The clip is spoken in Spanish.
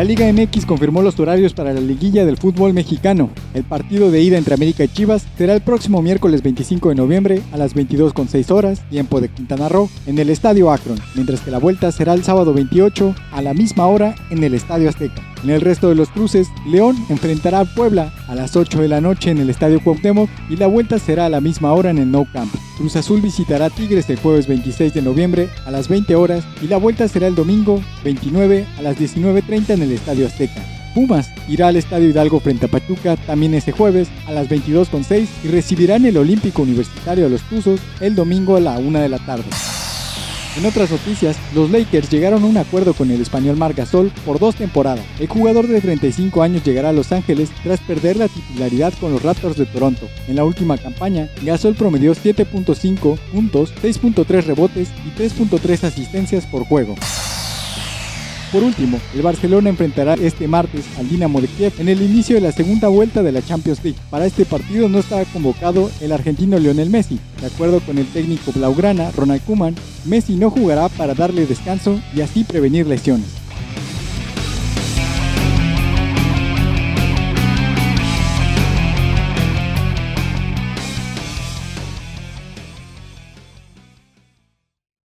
La Liga MX confirmó los horarios para la liguilla del fútbol mexicano. El partido de ida entre América y Chivas será el próximo miércoles 25 de noviembre a las 22.6 horas, tiempo de Quintana Roo, en el Estadio Akron, mientras que la vuelta será el sábado 28 a la misma hora en el Estadio Azteca. En el resto de los cruces, León enfrentará a Puebla a las 8 de la noche en el Estadio Cuauhtémoc y la vuelta será a la misma hora en el Nou Camp. Cruz Azul visitará a Tigres el jueves 26 de noviembre a las 20 horas y la vuelta será el domingo 29 a las 19.30 en el Estadio Azteca. Pumas irá al Estadio Hidalgo frente a Pachuca también este jueves a las 22.6 y recibirán el Olímpico Universitario de los Tuzos el domingo a la 1 de la tarde. En otras noticias, los Lakers llegaron a un acuerdo con el español Marc Gasol por dos temporadas. El jugador de 35 años llegará a Los Ángeles tras perder la titularidad con los Raptors de Toronto. En la última campaña, Gasol promedió 7.5 puntos, 6.3 rebotes y 3.3 asistencias por juego. Por último, el Barcelona enfrentará este martes al Dinamo de Kiev en el inicio de la segunda vuelta de la Champions League. Para este partido no está convocado el argentino Lionel Messi. De acuerdo con el técnico blaugrana Ronald Koeman, Messi no jugará para darle descanso y así prevenir lesiones.